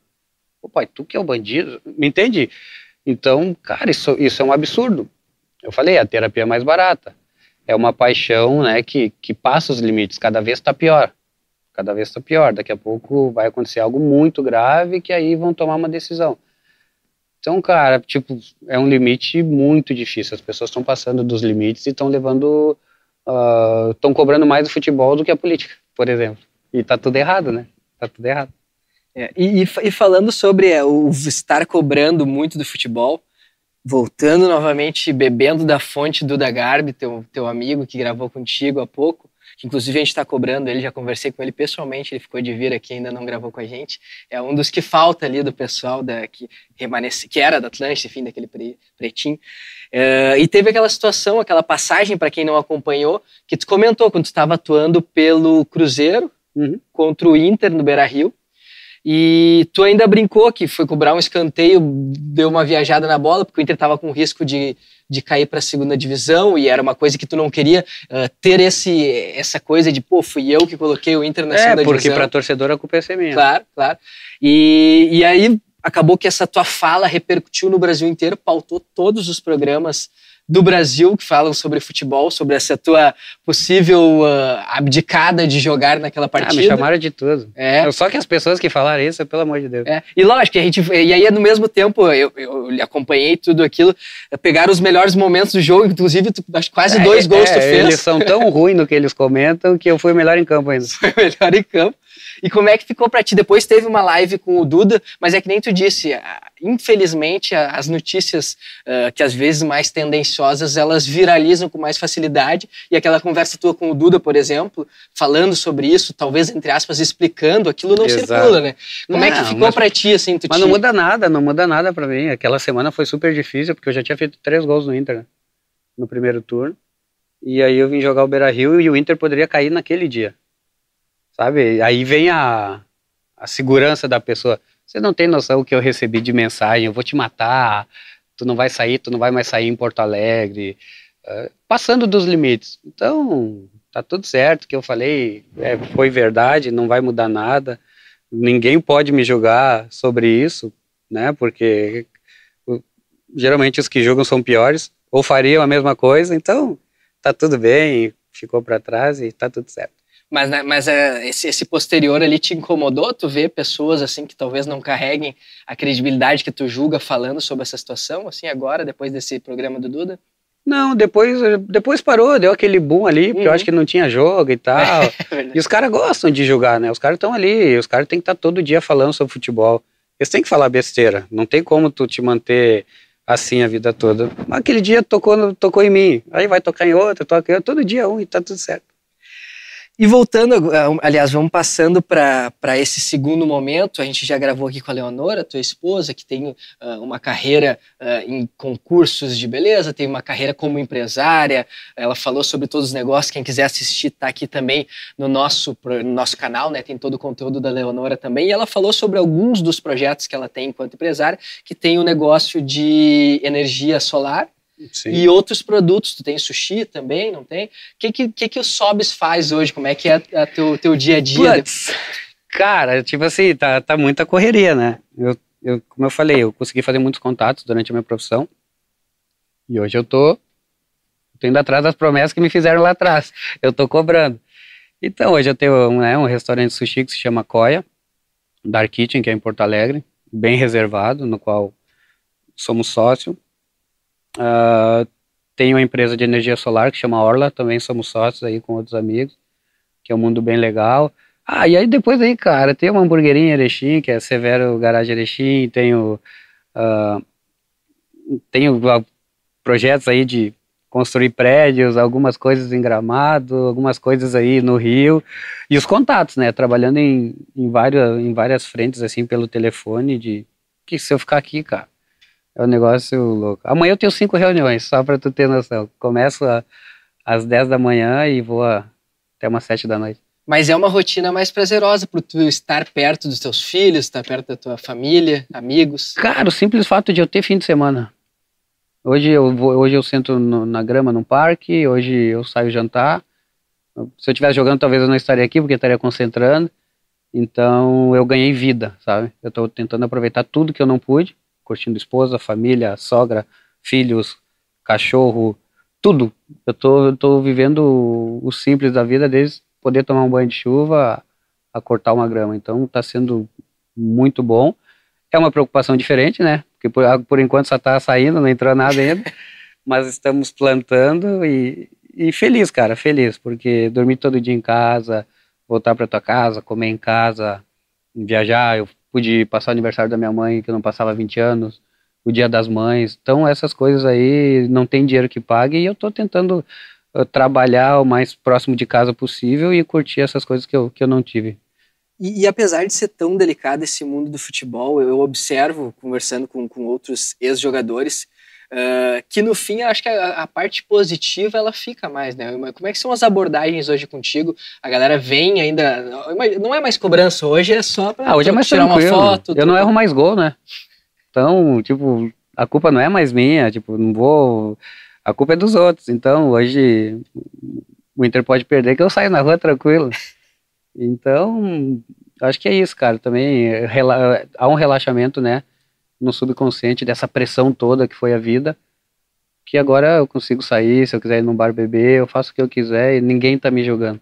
o pai, tu que é o bandido? Me entende? Então, cara, isso, isso é um absurdo. Eu falei, a terapia é mais barata. É uma paixão né, que, que passa os limites, cada vez está pior. Cada vez está pior. Daqui a pouco vai acontecer algo muito grave que aí vão tomar uma decisão. Então, cara, tipo, é um limite muito difícil. As pessoas estão passando dos limites e estão levando. estão uh, cobrando mais o futebol do que a política, por exemplo. E tá tudo errado, né? Tá tudo errado. É, e, e, falando sobre é, o estar cobrando muito do futebol, voltando novamente, bebendo da fonte do Garbi, teu, teu amigo que gravou contigo há pouco, que inclusive a gente está cobrando ele, já conversei com ele pessoalmente, ele ficou de vir aqui, ainda não gravou com a gente. É um dos que falta ali do pessoal da, que, remanece, que era da Atlântica, enfim, daquele pre, pretinho. Uh, e teve aquela situação, aquela passagem, para quem não acompanhou, que tu comentou quando tu estava atuando pelo Cruzeiro uhum. contra o Inter no Beira Rio. E tu ainda brincou que foi cobrar um escanteio, deu uma viajada na bola, porque o Inter estava com risco de, de cair para a segunda divisão e era uma coisa que tu não queria uh, ter esse, essa coisa de, pô, fui eu que coloquei o Inter na é, segunda divisão. É, porque para torcedor a culpa é ser minha. Claro, claro. E, e aí acabou que essa tua fala repercutiu no Brasil inteiro, pautou todos os programas do Brasil que falam sobre futebol, sobre essa tua possível uh, abdicada de jogar naquela partida. Ah, me chamaram de tudo. É. Só que as pessoas que falaram isso, pelo amor de Deus. É. E lógico, a gente, e aí no mesmo tempo eu, eu acompanhei tudo aquilo, pegaram os melhores momentos do jogo, inclusive tu, quase é, dois gols é, tu fez. Eles são tão ruins no que eles comentam que eu fui melhor em campo ainda. Foi melhor em campo. E como é que ficou para ti? Depois teve uma live com o Duda, mas é que nem tu disse, infelizmente as notícias uh, que às vezes mais tendenciosas elas viralizam com mais facilidade e aquela conversa tua com o Duda, por exemplo, falando sobre isso, talvez entre aspas explicando, aquilo não Exato. circula, né? Como não, é que ficou para ti assim? mas não muda nada, não muda nada para mim. Aquela semana foi super difícil porque eu já tinha feito três gols no Inter né? no primeiro turno e aí eu vim jogar o Beira Rio e o Inter poderia cair naquele dia sabe? Aí vem a, a segurança da pessoa. Você não tem noção o que eu recebi de mensagem, eu vou te matar, tu não vai sair, tu não vai mais sair em Porto Alegre, uh, passando dos limites. Então, tá tudo certo, que eu falei é, foi verdade, não vai mudar nada, ninguém pode me julgar sobre isso, né, porque geralmente os que julgam são piores, ou fariam a mesma coisa, então tá tudo bem, ficou para trás e tá tudo certo. Mas, né, mas é, esse, esse, posterior ali te incomodou? Tu vê pessoas assim que talvez não carreguem a credibilidade que tu julga falando sobre essa situação, assim, agora, depois desse programa do Duda? Não, depois, depois parou, deu aquele boom ali, porque uhum. eu acho que não tinha jogo e tal. É e os caras gostam de julgar, né? Os caras estão ali, os caras têm que estar tá todo dia falando sobre futebol. Eles têm que falar besteira. Não tem como tu te manter assim a vida toda. Aquele dia tocou, tocou em mim, aí vai tocar em outro, toca em outro, todo dia um e tá tudo certo. E voltando, aliás, vamos passando para esse segundo momento. A gente já gravou aqui com a Leonora, tua esposa, que tem uh, uma carreira uh, em concursos de beleza, tem uma carreira como empresária. Ela falou sobre todos os negócios. Quem quiser assistir, está aqui também no nosso, no nosso canal, né? Tem todo o conteúdo da Leonora também. E ela falou sobre alguns dos projetos que ela tem enquanto empresária, que tem o um negócio de energia solar Sim. E outros produtos, tu tem sushi também, não tem? O que, que, que, que o Sobs faz hoje? Como é que é o teu, teu dia a dia? Puts, cara, tipo assim, tá, tá muita correria, né? Eu, eu, como eu falei, eu consegui fazer muitos contatos durante a minha profissão. E hoje eu tô Tô indo atrás das promessas que me fizeram lá atrás. Eu tô cobrando. Então, hoje eu tenho né, um restaurante sushi que se chama Coia, Dark Kitchen, que é em Porto Alegre, bem reservado, no qual somos sócio. Uh, tenho uma empresa de energia solar que chama Orla, também somos sócios aí com outros amigos, que é um mundo bem legal. Ah, e aí depois aí, cara, tem uma hamburguerinha Erechim, que é Severo Garage Erechim, tenho, uh, tenho projetos aí de construir prédios, algumas coisas em Gramado, algumas coisas aí no Rio e os contatos, né? Trabalhando em, em, várias, em várias frentes assim pelo telefone de que se eu ficar aqui, cara, é um negócio louco. Amanhã eu tenho cinco reuniões, só para tu ter noção. Começo a, às 10 da manhã e vou a, até umas 7 da noite. Mas é uma rotina mais prazerosa por tu estar perto dos teus filhos, estar perto da tua família, amigos. Cara, o simples fato de eu ter fim de semana Hoje eu, vou, hoje eu sento no, na grama num parque, hoje eu saio jantar. Se eu estivesse jogando, talvez eu não estaria aqui, porque estaria concentrando. Então eu ganhei vida, sabe? Eu estou tentando aproveitar tudo que eu não pude, curtindo esposa, família, sogra, filhos, cachorro, tudo. Eu tô, tô vivendo o simples da vida, desde poder tomar um banho de chuva a, a cortar uma grama. Então está sendo muito bom. É uma preocupação diferente, né? Porque por, por enquanto só está saindo, não entrou nada ainda. mas estamos plantando e, e feliz, cara, feliz, porque dormir todo dia em casa, voltar para tua casa, comer em casa, viajar. Eu pude passar o aniversário da minha mãe, que eu não passava 20 anos, o dia das mães. Então, essas coisas aí não tem dinheiro que pague e eu estou tentando uh, trabalhar o mais próximo de casa possível e curtir essas coisas que eu, que eu não tive. E, e, apesar de ser tão delicado esse mundo do futebol, eu observo, conversando com, com outros ex-jogadores, uh, que no fim acho que a, a, parte positiva ela fica mais, né? Como é que são as abordagens hoje contigo? A galera vem ainda. Não é mais cobrança hoje, é só pra ah, hoje é mais tirar tranquilo. uma foto. Eu tudo. não erro mais gol, né? Então, tipo, a culpa não é mais minha, tipo, não vou. A culpa é dos outros. Então, hoje o Inter pode perder que eu saio na rua tranquilo. Então, acho que é isso, cara. Também há um relaxamento, né, no subconsciente dessa pressão toda que foi a vida, que agora eu consigo sair, se eu quiser ir num bar beber, eu faço o que eu quiser e ninguém tá me julgando.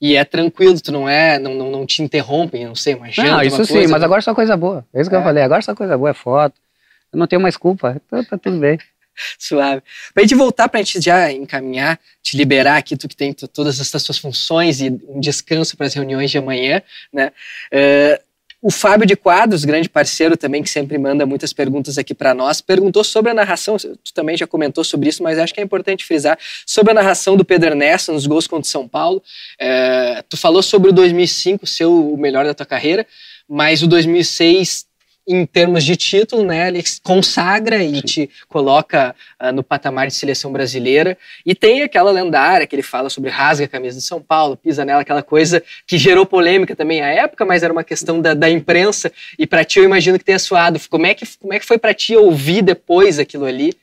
E é tranquilo, tu não é, não, não, não te interrompem, não sei, mas Não, isso sim, mas agora só coisa boa. É isso que é. eu falei, agora só coisa boa, é foto. Eu não tenho mais culpa, então tá tudo bem. Suave. Pra gente voltar, pra gente já encaminhar, te liberar aqui, tu que tem todas essas suas funções e um descanso para as reuniões de amanhã, né? Uh, o Fábio de Quadros, grande parceiro também, que sempre manda muitas perguntas aqui para nós, perguntou sobre a narração, tu também já comentou sobre isso, mas acho que é importante frisar, sobre a narração do Pedro Ernesto nos gols contra o São Paulo. Uh, tu falou sobre o 2005 ser o melhor da tua carreira, mas o 2006 em termos de título, né, ele consagra e te coloca uh, no patamar de seleção brasileira. E tem aquela lendária que ele fala sobre rasga a camisa de São Paulo, pisa nela, aquela coisa que gerou polêmica também à época, mas era uma questão da, da imprensa. E para ti eu imagino que tenha suado. Como é que, como é que foi para ti ouvir depois aquilo ali?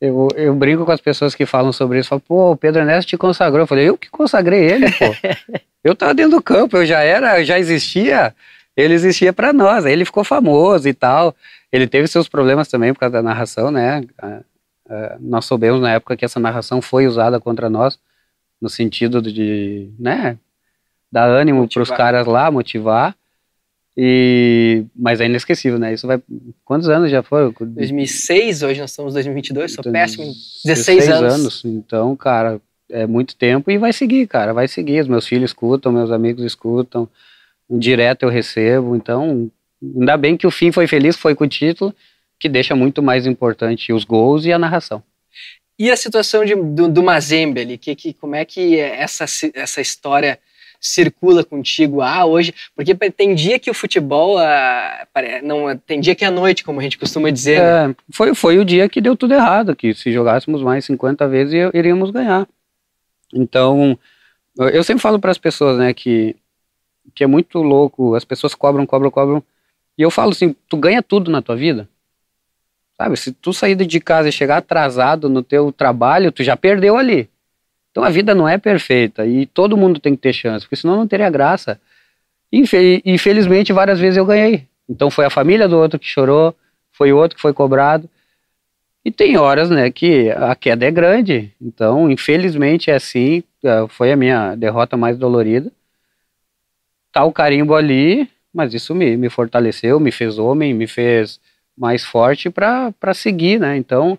Eu, eu brinco com as pessoas que falam sobre isso, falo, pô, o Pedro Ernesto te consagrou. Eu falei, eu que consagrei ele, pô. eu tava dentro do campo, eu já era, eu já existia ele existia para nós. Aí ele ficou famoso e tal. Ele teve seus problemas também por causa da narração, né? nós soubemos na época que essa narração foi usada contra nós, no sentido de, né, dar ânimo para os caras lá, motivar. E, mas é inesquecível, né? Isso vai. Quantos anos já foi? 2006, hoje nós estamos em 2022, sou então, péssimo. 16, 16 anos. anos. Então, cara, é muito tempo e vai seguir, cara, vai seguir. Os meus filhos escutam, meus amigos escutam direto eu recebo, então ainda bem que o fim foi feliz, foi com o título, que deixa muito mais importante os gols e a narração. E a situação de, do, do Mazembe ali, que, que, como é que essa, essa história circula contigo ah, hoje? Porque tem dia que o futebol, ah, não tem dia que é a noite, como a gente costuma dizer. Né? É, né? foi, foi o dia que deu tudo errado, que se jogássemos mais 50 vezes iríamos ganhar. Então, eu sempre falo para as pessoas, né, que que é muito louco. As pessoas cobram, cobram, cobram. E eu falo assim, tu ganha tudo na tua vida. Sabe, se tu sair de casa e chegar atrasado no teu trabalho, tu já perdeu ali. Então a vida não é perfeita e todo mundo tem que ter chance, porque senão não teria graça. Infelizmente, várias vezes eu ganhei. Então foi a família do outro que chorou, foi o outro que foi cobrado. E tem horas, né, que a queda é grande. Então, infelizmente é assim, é, foi a minha derrota mais dolorida. Tá o carimbo ali, mas isso me, me fortaleceu, me fez homem, me fez mais forte para seguir, né? Então,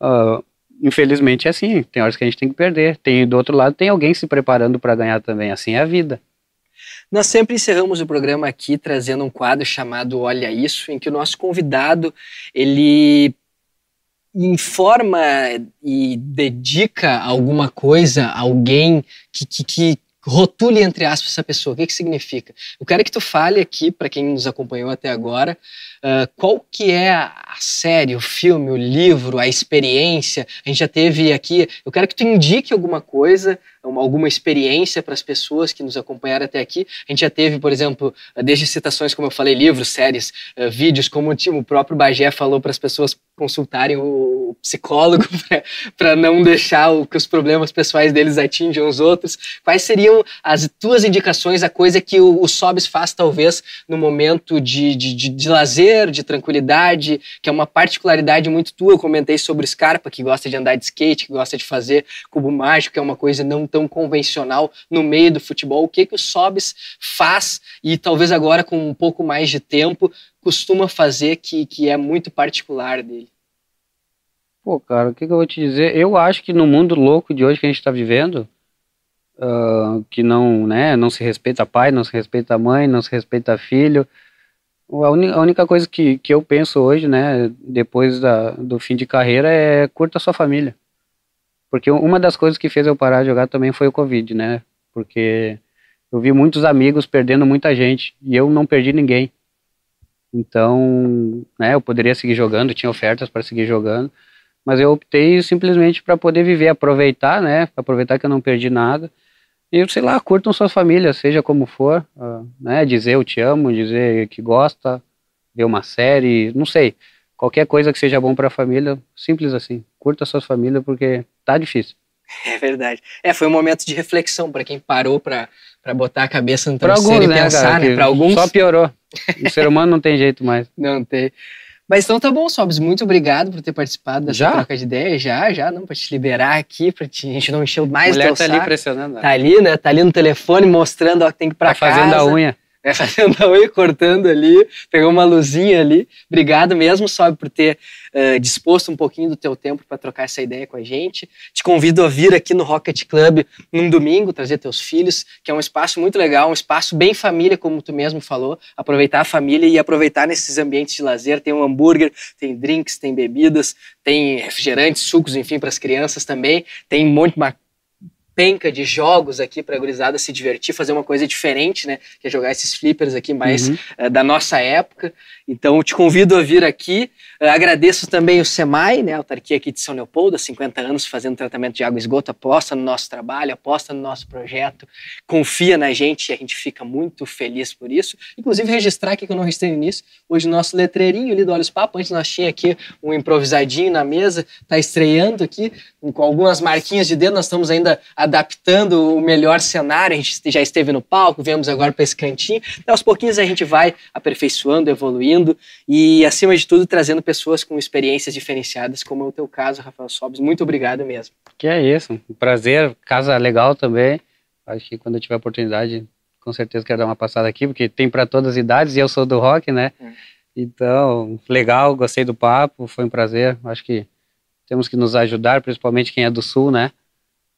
uh, infelizmente é assim. Tem horas que a gente tem que perder. Tem do outro lado tem alguém se preparando para ganhar também. Assim é a vida. Nós sempre encerramos o programa aqui trazendo um quadro chamado Olha Isso, em que o nosso convidado ele informa e dedica alguma coisa a alguém que, que, que rotule entre aspas essa pessoa. O que, que significa? Eu quero que tu fale aqui para quem nos acompanhou até agora uh, qual que é a série, o filme, o livro, a experiência. A gente já teve aqui. Eu quero que tu indique alguma coisa, alguma experiência para as pessoas que nos acompanharam até aqui. A gente já teve, por exemplo, desde citações, como eu falei, livros, séries, uh, vídeos, como o próprio Bagé falou para as pessoas consultarem o psicólogo para não deixar o, que os problemas pessoais deles atinjam os outros. Quais seriam as tuas indicações, a coisa que o, o Sobs faz, talvez, no momento de, de, de, de lazer, de tranquilidade, que é uma particularidade muito tua. Eu comentei sobre o Scarpa, que gosta de andar de skate, que gosta de fazer cubo mágico, que é uma coisa não tão convencional no meio do futebol. O que, que o Sobs faz e talvez agora com um pouco mais de tempo costuma fazer que, que é muito particular dele? Pô, cara, o que, que, eu vou te dizer? Eu acho que no mundo louco de hoje que a gente está vivendo, uh, que não, né, não se respeita pai, não se respeita mãe, não se respeita filho, a, a única coisa que, que eu penso hoje, né, depois da, do fim de carreira, é curta a sua família. Porque uma das coisas que fez eu parar de jogar também foi o Covid, né? Porque eu vi muitos amigos perdendo muita gente e eu não perdi ninguém. Então, né, eu poderia seguir jogando, tinha ofertas para seguir jogando, mas eu optei simplesmente para poder viver, aproveitar, né, aproveitar que eu não perdi nada. E, sei lá, curtam suas famílias, seja como for, uh, né, dizer eu te amo, dizer que gosta, ver uma série, não sei, qualquer coisa que seja bom para a família, simples assim. Curta suas famílias porque tá difícil. É verdade. É, foi um momento de reflexão para quem parou para botar a cabeça no travesseiro alguns, e né, pensar, cara, né? Para alguns. Só piorou. O ser humano não tem jeito mais. Não tem. Mas então tá bom, Sobs, muito obrigado por ter participado dessa já? troca de ideia. Já, já, não, pra te liberar aqui, pra te, a gente não encher mais o mulher teu tá saco. ali pressionando. Tá ali, né? Tá ali no telefone mostrando ó, que tem que ir pra tá casa. fazendo a unha. É, fazendo unha, cortando ali, pegou uma luzinha ali. Obrigado mesmo, Sobe, por ter uh, disposto um pouquinho do teu tempo para trocar essa ideia com a gente. Te convido a vir aqui no Rocket Club num domingo, trazer teus filhos, que é um espaço muito legal, um espaço bem família, como tu mesmo falou. Aproveitar a família e aproveitar nesses ambientes de lazer. Tem um hambúrguer, tem drinks, tem bebidas, tem refrigerantes, sucos, enfim, para as crianças também. Tem um monte de penca de jogos aqui para a gurizada se divertir, fazer uma coisa diferente, né? Que é jogar esses flippers aqui mais uhum. uh, da nossa época. Então, te convido a vir aqui. Uh, agradeço também o SEMAI, né? A autarquia aqui de São Leopoldo, há 50 anos fazendo tratamento de água e esgoto. Aposta no nosso trabalho, aposta no nosso projeto, confia na gente e a gente fica muito feliz por isso. Inclusive, registrar aqui que eu não registrei nisso. Hoje, o nosso letreirinho ali do Olhos Papo, antes nós tinha aqui um improvisadinho na mesa, tá estreando aqui, com algumas marquinhas de dedo. Nós estamos ainda adaptando o melhor cenário. A gente já esteve no palco, viemos agora para esse cantinho. Então, aos pouquinhos a gente vai aperfeiçoando, evoluindo e, acima de tudo, trazendo pessoas com experiências diferenciadas, como é o teu caso, Rafael Sobes. Muito obrigado mesmo. Que é isso, um prazer, casa legal também. Acho que quando eu tiver oportunidade, com certeza quero dar uma passada aqui, porque tem para todas as idades e eu sou do rock, né? É. Então, legal, gostei do papo, foi um prazer. Acho que temos que nos ajudar, principalmente quem é do sul, né?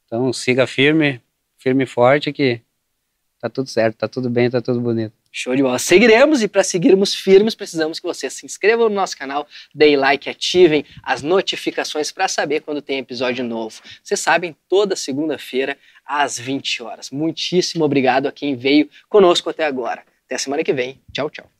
Então siga firme, firme e forte que tá tudo certo, tá tudo bem, tá tudo bonito. Show de bola. Seguiremos e para seguirmos firmes precisamos que vocês se inscrevam no nosso canal, deem like, ativem as notificações para saber quando tem episódio novo. Vocês sabem, toda segunda-feira às 20 horas. Muitíssimo obrigado a quem veio conosco até agora. Até semana que vem. Tchau, tchau.